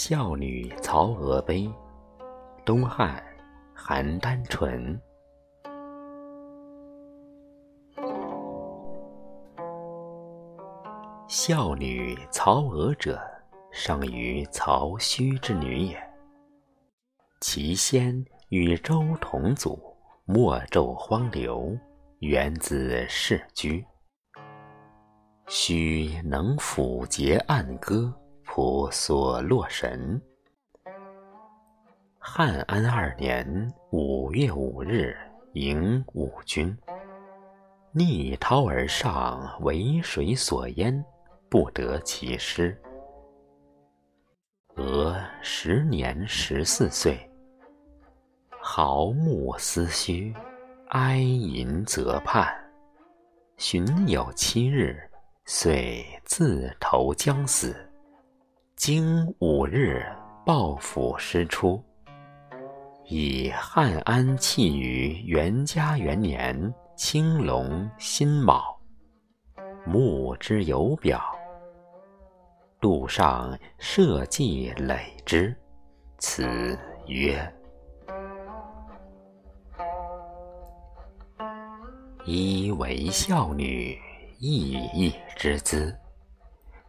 孝女曹娥碑，东汉，邯郸淳。孝女曹娥者，生于曹虚之女也。其先与周同祖，莫纣荒流，源自世居。须能抚节按歌。仆所洛神。汉安二年五月五日，迎五军，逆涛而上，为水所淹，不得其师。俄时年十四岁，毫目思虚，哀吟则畔，寻有七日，遂自投江死。经五日，抱斧师出。以汉安弃于元嘉元年青龙辛卯，木之有表。杜上社稷累之，此曰：一为孝女，义义之资，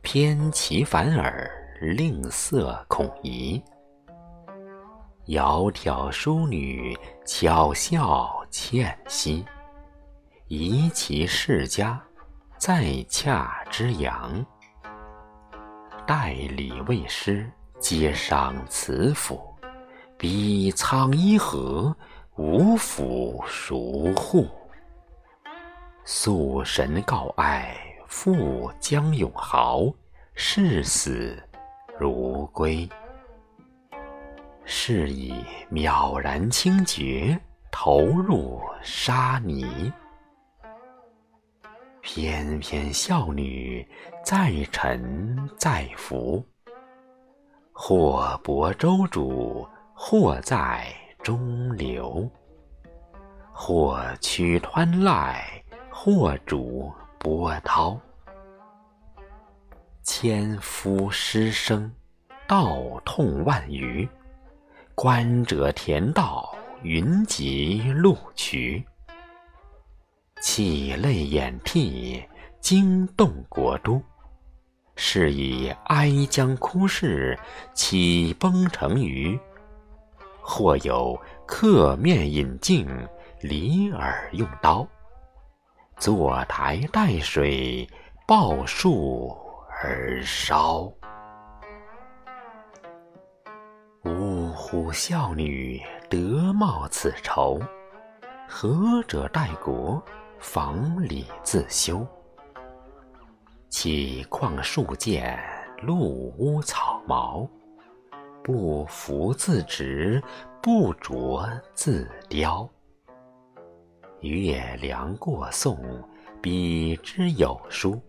偏其反耳。吝啬恐疑，窈窕淑女，巧笑倩兮。宜其世家，在洽之阳。代理未师，皆伤慈父。彼苍衣何？无府孰护？素神告哀，父将永豪，誓死。如归，是以渺然清绝，投入沙泥。翩翩少女，在沉在浮，或泊舟渚，或在中流；或曲湍濑，或逐波涛。千夫失声，道痛万余。观者田道，云集路渠。泣泪掩涕，惊动国都。是以哀将哭逝，岂崩成鱼？或有客面饮镜，离耳用刀。坐台待水，抱树。而烧。呜呼！孝女得冒此仇，何者待国，防礼自修？岂况树见，露屋草毛，不服自直，不着自雕。月凉过送，彼之有书。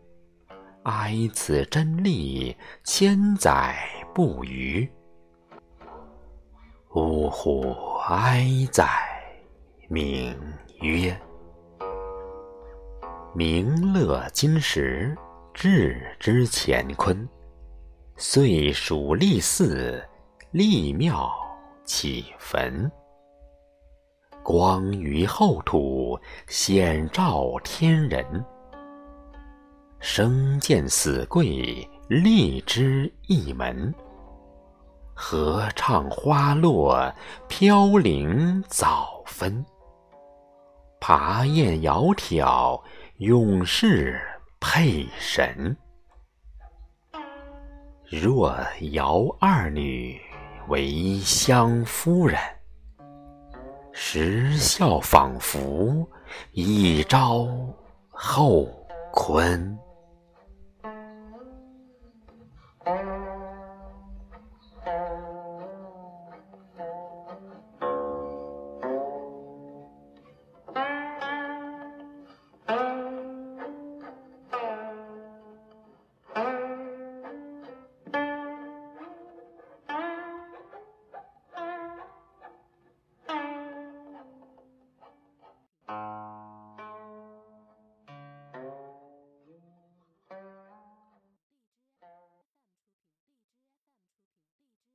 哀此真力，千载不渝。呜呼！哀哉！名曰明乐金石，置之乾坤。岁属立嗣，立庙起坟。光于厚土，显照天人。生见死贵，立之一门；合唱花落，飘零早分。爬雁窈窕，永世配神。若姚二女为相夫人，时效仿佛，一朝后坤。Thank you.